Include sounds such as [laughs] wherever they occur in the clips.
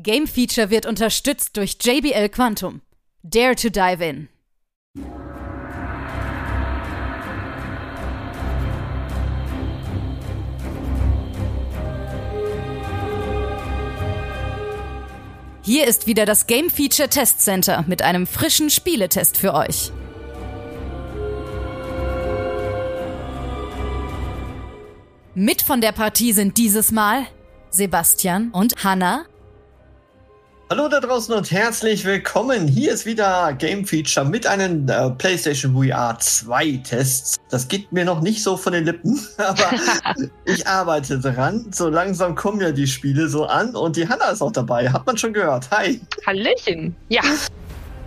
Game Feature wird unterstützt durch JBL Quantum. Dare to dive in. Hier ist wieder das Game Feature Test Center mit einem frischen Spieletest für euch. Mit von der Partie sind dieses Mal Sebastian und Hanna. Hallo da draußen und herzlich willkommen. Hier ist wieder Game Feature mit einem äh, PlayStation VR 2 Test. Das geht mir noch nicht so von den Lippen, [laughs] aber [laughs] ich arbeite dran. So langsam kommen ja die Spiele so an und die Hanna ist auch dabei. Hat man schon gehört. Hi. Hallöchen. Ja.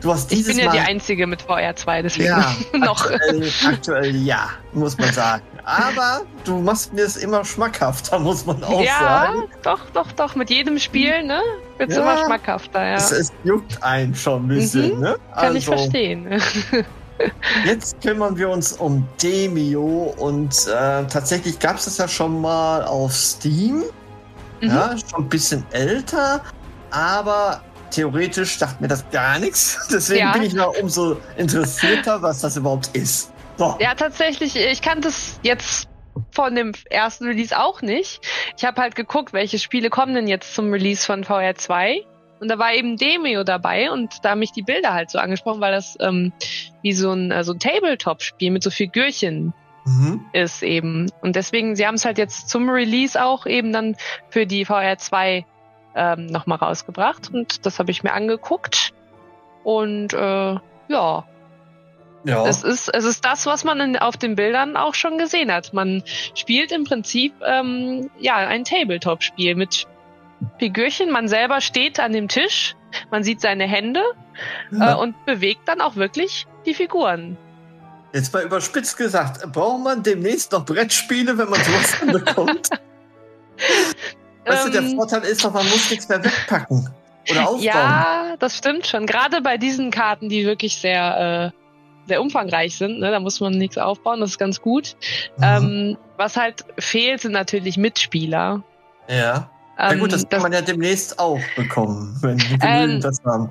Du hast dieses ich bin ja Mal die Einzige mit VR 2, deswegen ja, [laughs] noch. Aktuell, aktuell ja, muss man sagen. Aber du machst mir es immer schmackhafter, muss man auch ja, sagen. doch, doch, doch. Mit jedem Spiel, ne? Wird's Ja. immer schmackhafter, ja. Es, es juckt einen schon ein bisschen, Mhm, ne? Kann ich verstehen. [laughs] Jetzt kümmern wir uns um Demio und äh, tatsächlich gab es das ja schon mal auf Steam. Mhm. Ja, schon ein bisschen älter, aber theoretisch sagt mir das gar nichts. [laughs] Deswegen Ja. bin ich noch umso interessierter, was das überhaupt ist. So. Ja, tatsächlich, ich kannte es jetzt von dem ersten Release auch nicht. Ich habe halt geguckt, welche Spiele kommen denn jetzt zum Release von VR 2. Und da war eben Demio dabei und da haben mich die Bilder halt so angesprochen, weil das ähm, wie so ein, äh, so ein Tabletop-Spiel mit so Figürchen Mhm. ist eben. Und deswegen, sie haben es halt jetzt zum Release auch eben dann für die VR 2 ähm, nochmal rausgebracht. Und das habe ich mir angeguckt. Und äh, ja, Ja. es ist, es ist das, was man in, auf den Bildern auch schon gesehen hat. Man spielt im Prinzip ähm, ja ein Tabletop-Spiel mit Figürchen. Man selber steht an dem Tisch, man sieht seine Hände äh, Ja. und bewegt dann auch wirklich die Figuren. Jetzt mal überspitzt gesagt, braucht man demnächst noch Brettspiele, wenn man sowas [laughs] bekommt? Weißt du, der Ähm, Vorteil ist doch, man muss nichts mehr wegpacken oder [laughs] aufbauen. Ja, das stimmt schon. Gerade bei diesen Karten, die wirklich sehr, äh, sehr umfangreich sind, ne, da muss man nichts aufbauen, das ist ganz gut. Mhm. Ähm, was halt fehlt, sind natürlich Mitspieler. ja. Na Ähm, gut, das kann das, man ja demnächst auch bekommen, wenn wir Ähm, das haben.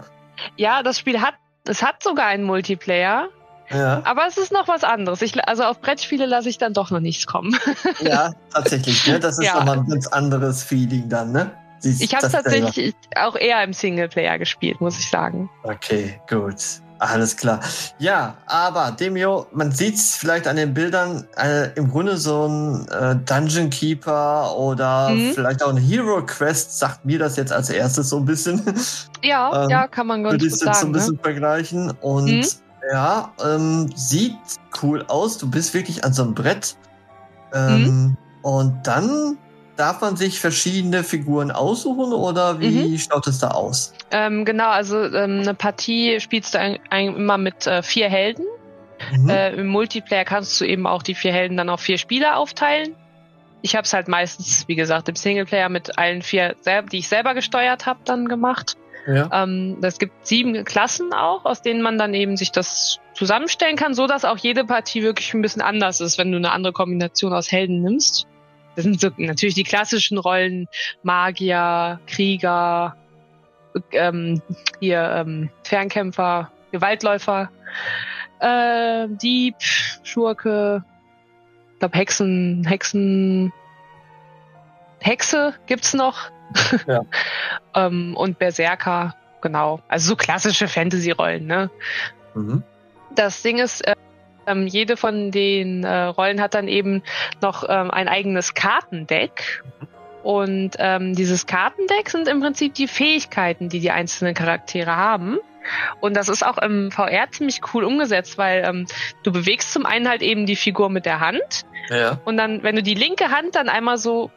ja, das Spiel hat, es hat sogar einen Multiplayer, Ja. aber es ist noch was anderes. Ich, also auf Brettspiele lasse ich dann doch noch nichts kommen. [laughs] ja, tatsächlich. Ne? Das ist Ja. nochmal ein ganz anderes Feeling dann, ne? Siehst Ich habe das selber. tatsächlich auch eher im Singleplayer gespielt, muss ich sagen. Okay, gut. Alles klar. Ja, aber Demio, man sieht's vielleicht an den Bildern, äh, im Grunde so ein äh, Dungeon Keeper oder Mhm. vielleicht auch ein Hero Quest, sagt mir das jetzt als erstes so ein bisschen. Ja, [laughs] Ähm, ja, kann man ganz Würde ich gut jetzt so ein sagen. Ne? bisschen vergleichen. Und Mhm. ja, ähm, sieht cool aus. Du bist wirklich an so einem Brett. Ähm, Mhm. Und dann darf man sich verschiedene Figuren aussuchen oder wie Mhm. schaut es da aus? Ähm, genau, also ähm, eine Partie spielst du ein, ein, immer mit äh, vier Helden. Mhm. Äh, Im Multiplayer kannst du eben auch die vier Helden dann auf vier Spieler aufteilen. Ich habe es halt meistens, wie gesagt, im Singleplayer mit allen vier, die ich selber gesteuert habe, dann gemacht. ja. Ähm, es gibt sieben Klassen auch, aus denen man dann eben sich das zusammenstellen kann, so dass auch jede Partie wirklich ein bisschen anders ist, wenn du eine andere Kombination aus Helden nimmst. Das sind so natürlich die klassischen Rollen Magier, Krieger, ähm, hier ähm, Fernkämpfer, Gewaltläufer, äh, Dieb, Schurke, ich glaube Hexen, Hexen, Hexe gibt's noch. Ja. [laughs] ähm, und Berserker, genau. Also so klassische Fantasy-Rollen, ne? Mhm. Das Ding ist, äh, ähm, jede von den äh, Rollen hat dann eben noch ähm, ein eigenes Kartendeck. Und ähm, dieses Kartendeck sind im Prinzip die Fähigkeiten, die die einzelnen Charaktere haben. Und das ist auch im VR ziemlich cool umgesetzt, weil ähm, du bewegst zum einen halt eben die Figur mit der Hand Ja. und dann, wenn du die linke Hand dann einmal so,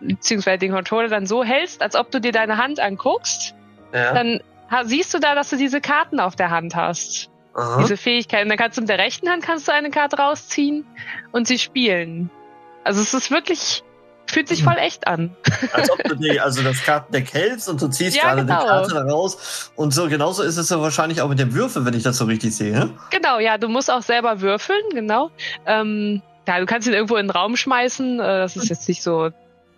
beziehungsweise den Controller dann so hältst, als ob du dir deine Hand anguckst, Ja. dann siehst du da, dass du diese Karten auf der Hand hast Aha. diese Fähigkeiten. Dann kannst du mit der rechten Hand kannst du eine Karte rausziehen und sie spielen. Also es ist wirklich, fühlt sich Hm. voll echt an. Als ob du [laughs] die, also das Kartendeck hältst und du ziehst Ja, gerade genau. die Karte raus. Und so genauso ist es ja wahrscheinlich auch mit dem Würfel, wenn ich das so richtig sehe. ne? Genau, ja, du musst auch selber würfeln, genau. Ähm, ja, du kannst ihn irgendwo in den Raum schmeißen. Äh, das ist jetzt nicht so,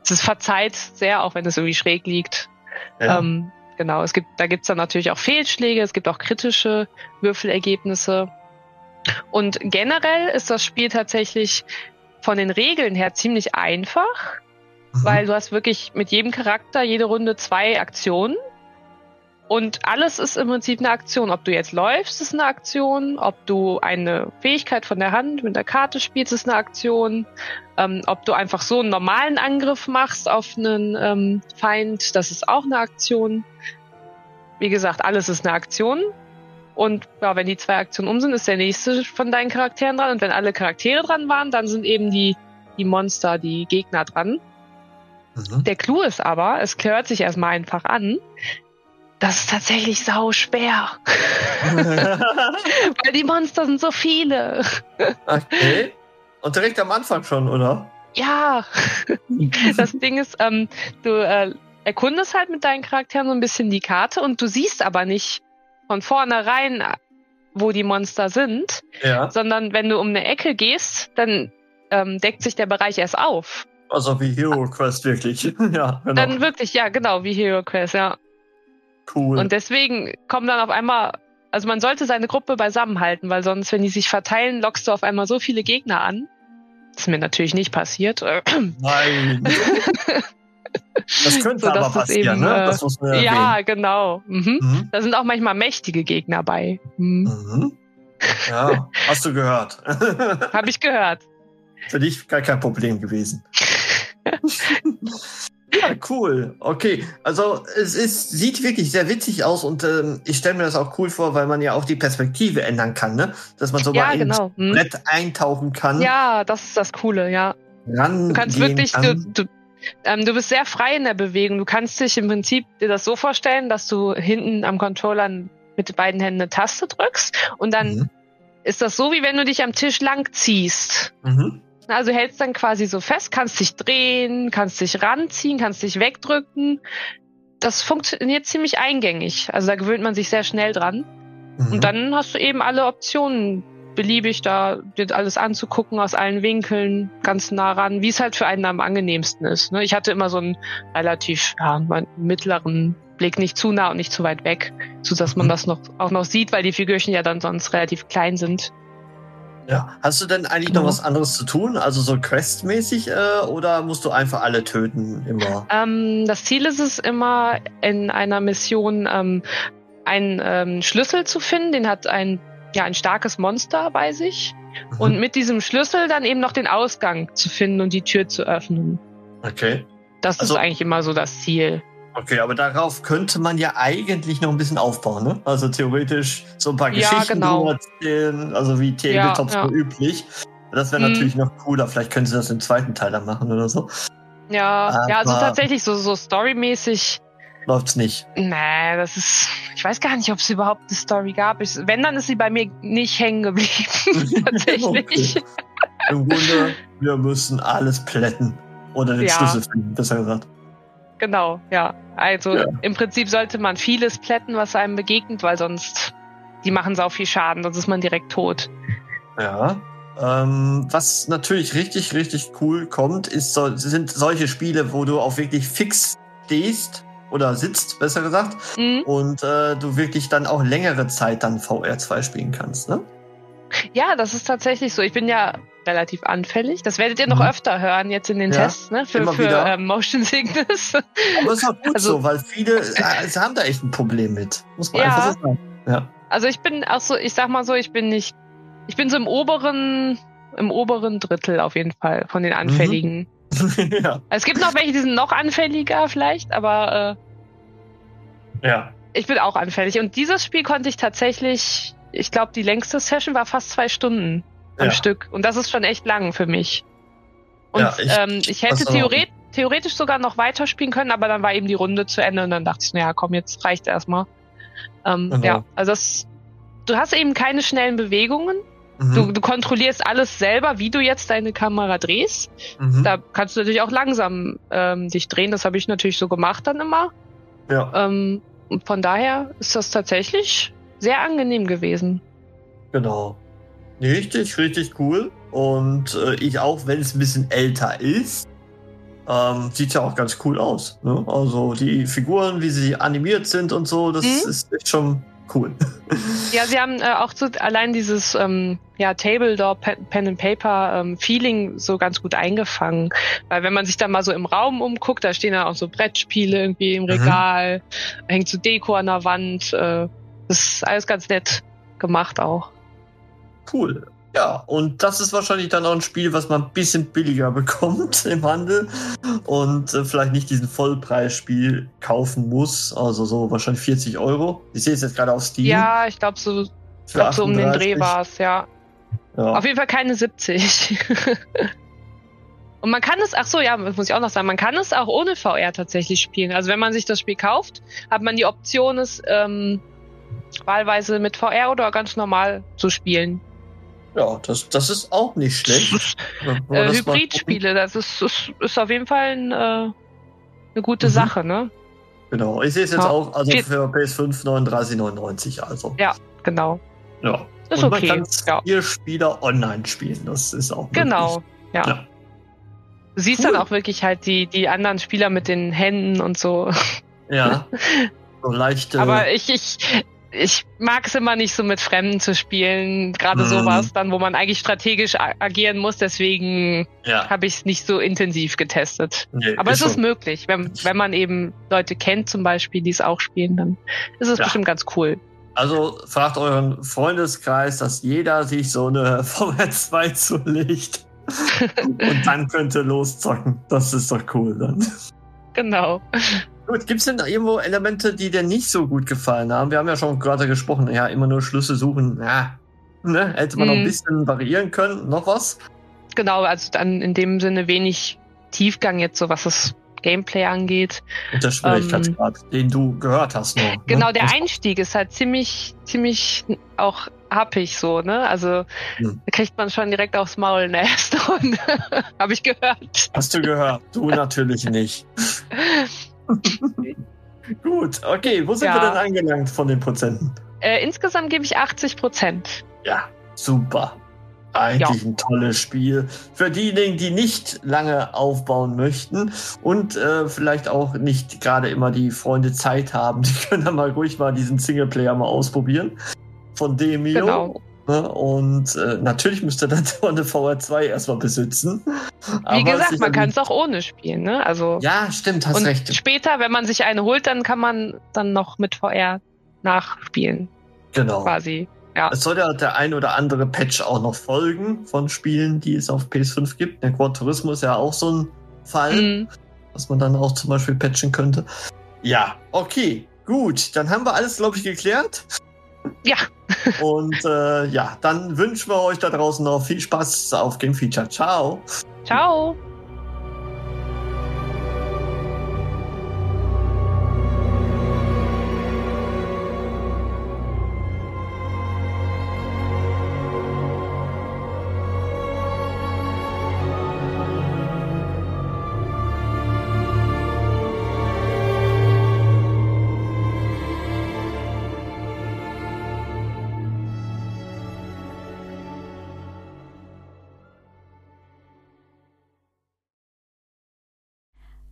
es ist verzeiht sehr, auch wenn es irgendwie schräg liegt. Ja. Ähm, genau, es gibt, da gibt's dann natürlich auch Fehlschläge, es gibt auch kritische Würfelergebnisse. Und generell ist das Spiel tatsächlich von den Regeln her ziemlich einfach, mhm. weil du hast wirklich mit jedem Charakter jede Runde zwei Aktionen. Und alles ist im Prinzip eine Aktion. Ob du jetzt läufst, ist eine Aktion. Ob du eine Fähigkeit von der Hand mit der Karte spielst, ist eine Aktion. Ähm, ob du einfach so einen normalen Angriff machst auf einen ähm, Feind, das ist auch eine Aktion. Wie gesagt, alles ist eine Aktion. Und ja, wenn die zwei Aktionen um sind, ist der nächste von deinen Charakteren dran. Und wenn alle Charaktere dran waren, dann sind eben die, die Monster, die Gegner dran. Mhm. Der Clou ist aber, es hört sich erstmal einfach an. Das ist tatsächlich sau schwer. [laughs] Weil die Monster sind so viele. Okay. Und direkt am Anfang schon, oder? Ja. das Ding ist, ähm, du äh, erkundest halt mit deinen Charakteren so ein bisschen die Karte und du siehst aber nicht, von vornherein, wo die Monster sind, ja. sondern wenn du um eine Ecke gehst, dann ähm, deckt sich der Bereich erst auf. Also wie Hero Quest wirklich. [laughs] ja, genau. Dann wirklich, ja, genau, wie Hero Quest, ja. Cool. Und deswegen kommen dann auf einmal, also man sollte seine Gruppe beisammenhalten, weil sonst, wenn die sich verteilen, lockst du auf einmal so viele Gegner an. Das ist mir natürlich nicht passiert. [clears throat] Nein. Das könnte so, aber passieren, eben, ne? Das muss man ja, genau. Mhm. Mhm. Da sind auch manchmal mächtige Gegner bei. Mhm. mhm. Ja, hast du gehört. [laughs] Habe ich gehört. Für dich gar kein Problem gewesen. [laughs] ja, cool. Okay, also es ist, sieht wirklich sehr witzig aus und ähm, ich stelle mir das auch cool vor, weil man ja auch die Perspektive ändern kann, ne? Dass man so ja, mal genau. ins. Brett eintauchen kann. Ja, das ist das Coole, ja. du kannst wirklich, du, du, ähm, du bist sehr frei in der Bewegung. Du kannst dich im Prinzip dir das so vorstellen, dass du hinten am Controller mit beiden Händen eine Taste drückst und dann mhm. ist das so, wie wenn du dich am Tisch lang ziehst. Mhm. Also hältst dann quasi so fest, kannst dich drehen, kannst dich ranziehen, kannst dich wegdrücken. Das funktioniert ziemlich eingängig. Also da gewöhnt man sich sehr schnell dran. Mhm. Und dann hast du eben alle Optionen beliebig da dir alles anzugucken aus allen Winkeln, ganz nah ran, wie es halt für einen am angenehmsten ist. Ne? Ich hatte immer so einen relativ ja, mittleren Blick, nicht zu nah und nicht zu weit weg, so dass man mhm. das noch auch noch sieht, weil die Figürchen ja dann sonst relativ klein sind. Ja, hast du denn eigentlich noch was anderes zu tun, also so questmäßig, äh, oder musst du einfach alle töten immer? Ähm, das Ziel ist es immer in einer Mission ähm, einen ähm, Schlüssel zu finden, den hat ein ja ein starkes Monster bei sich mhm. und mit diesem Schlüssel dann eben noch den Ausgang zu finden und die Tür zu öffnen. Okay. Das also, ist eigentlich immer so das Ziel. Okay, aber darauf könnte man ja eigentlich noch ein bisschen aufbauen, ne? Also theoretisch so ein paar ja, Geschichten genau. erzählen, also wie Tabletops ja, ja. üblich. Das wäre hm. natürlich noch cooler. Vielleicht können sie das im zweiten Teil dann machen oder so. Ja, aber ja, also tatsächlich so, so storymäßig läuft's nicht. Nee, das ist. Ich weiß gar nicht, ob es überhaupt eine Story gab. Ich, wenn, dann ist sie bei mir nicht hängen geblieben. [laughs] [laughs] Tatsächlich. Okay. Im Grunde, wir müssen alles plätten. Oder den ja. Schlüssel finden, besser gesagt. Genau, ja. Also ja. im Prinzip sollte man vieles plätten, was einem begegnet, weil sonst die machen sau viel Schaden, sonst ist man direkt tot. Ja. Ähm, was natürlich richtig, richtig cool kommt, ist so, sind solche Spiele, wo du auch wirklich fix stehst oder sitzt, besser gesagt, mhm. und äh, du wirklich dann auch längere Zeit dann VR2 spielen kannst, ne? Ja, das ist tatsächlich so. Ich bin ja relativ anfällig. Das werdet ihr noch mhm. öfter hören jetzt in den ja, Tests, ne? Für, für äh, Motion Sickness. Aber ist auch gut also, so, weil viele äh, haben da echt ein Problem mit. Muss man ja, einfach so sagen. Ja. Also ich bin auch so, ich sag mal so, ich bin nicht, ich bin so im oberen, im oberen Drittel auf jeden Fall von den. Anfälligen. Mhm. [laughs] ja. Es gibt noch welche, die sind noch anfälliger vielleicht, aber äh, ja. Ich bin auch anfällig. Und dieses Spiel konnte ich tatsächlich, ich glaube, die längste Session war fast zwei Stunden am ja. Stück. Und das ist schon echt lang für mich. Und ja, ich, ähm, ich hätte theoret theoretisch sogar noch weiterspielen können, aber dann war eben die Runde zu Ende und dann dachte ich, naja, komm, jetzt reicht erstmal. Ähm, genau. Ja, also das, du hast eben keine schnellen Bewegungen. Mhm. Du, du kontrollierst alles selber, wie du jetzt deine Kamera drehst. Mhm. Da kannst du natürlich auch langsam ähm, dich drehen. Das habe ich natürlich so gemacht dann immer. Ja. Ähm, von daher ist das tatsächlich sehr angenehm gewesen. Genau. Richtig, richtig cool. Und äh, ich auch, wenn es ein bisschen älter ist, ähm, sieht ja auch ganz cool aus. Ne? Also die Figuren, wie sie animiert sind und so, das mhm. ist echt schon cool. [laughs] Ja, sie haben äh, auch so allein dieses ähm, ja, Tabletop, Pen and Paper ähm, Feeling so ganz gut eingefangen. Weil wenn man sich da mal so im Raum umguckt, da stehen ja auch so Brettspiele irgendwie im mhm. Regal, mhm. hängt so Deko an der Wand. Äh, das ist alles ganz nett gemacht auch. Cool. Ja, und das ist wahrscheinlich dann auch ein Spiel, was man ein bisschen billiger [laughs] bekommt im Handel und äh, vielleicht nicht diesen Vollpreisspiel kaufen muss. Also so wahrscheinlich 40 Euro. Ich sehe es jetzt gerade auf Steam. Ja, ich glaube so, glaub, so um den Dreh war es, ja. ja. Auf jeden Fall keine 70. [laughs] Und man kann es, ach so, ja, muss ich auch noch sagen, man kann es auch ohne VR tatsächlich spielen. Also wenn man sich das Spiel kauft, hat man die Option, es ähm, wahlweise mit VR oder ganz normal zu spielen. Ja, das, das ist auch nicht schlecht. [laughs] äh, Hybridspiele, das ist, ist, ist auf jeden Fall ein, äh, eine gute mhm. Sache, ne? Genau, ich sehe es jetzt ja. auch, also für PS5 39,99, also. Ja, genau. Ja. Ist Und okay. Man kann ja. vier Spieler online spielen, das ist auch Genau, ja. ja. Du siehst cool. dann auch wirklich halt die, die anderen Spieler mit den Händen und so. Ja. [laughs] So leichte. Aber ich, ich, ich mag es immer nicht so mit Fremden zu spielen, gerade mhm. sowas dann, wo man eigentlich strategisch agieren muss. Deswegen ja. habe ich es nicht so intensiv getestet. Nee, Aber ist es ist möglich, wenn, wenn man eben Leute kennt zum Beispiel, die es auch spielen, dann ist es ja. bestimmt ganz cool. Also fragt euren Freundeskreis, dass jeder sich so eine [laughs] VR 2 zulegt [laughs] und dann könnte loszocken. Das ist doch cool dann. Genau. Gut, gibt es denn irgendwo Elemente, die dir nicht so gut gefallen haben? Wir haben ja schon gerade gesprochen, ja, immer nur Schlüsse suchen. Ja, ne? Hätte man hm. noch ein mhm. bisschen variieren können. Noch was? Genau, also dann in dem Sinne wenig Tiefgang jetzt, so was das Gameplay angeht. Und der Schwierigkeitsgrad, ähm, den du gehört hast. Nur, ne? Genau, der Einstieg ist halt ziemlich, ziemlich auch happig so, ne? Also hm. da kriegt man schon direkt aufs Maul [laughs] Nest und habe ich gehört. Hast du gehört? Du natürlich nicht. [laughs] [laughs] Gut, okay, wo sind ja. wir denn angelangt von den Prozenten? Äh, insgesamt gebe ich 80 Prozent. Ja, super. Eigentlich ja. ein tolles Spiel. Für diejenigen, die nicht lange aufbauen möchten und äh, vielleicht auch nicht gerade immer die Freunde Zeit haben, [laughs] die können dann mal ruhig mal diesen Singleplayer mal ausprobieren. Von Demio. Genau. Ne? Und äh, natürlich müsste dann [laughs] eine VR2 erstmal besitzen. Wie gesagt, man kann es auch ohne spielen, ne? Also ja, stimmt, hast und recht. Später, wenn man sich eine holt, dann kann man dann noch mit VR nachspielen. Genau. Quasi. Ja. Es soll ja der ein oder andere Patch auch noch folgen von Spielen, die es auf PS5 gibt. Der Quad Turismo ist ja auch so ein Fall, mhm. was man dann auch zum Beispiel patchen könnte. Ja, okay, gut. Dann haben wir alles, glaube ich, geklärt. Ja. Und äh, ja, dann wünschen wir euch da draußen noch viel Spaß auf Game Feature. Ciao. Ciao.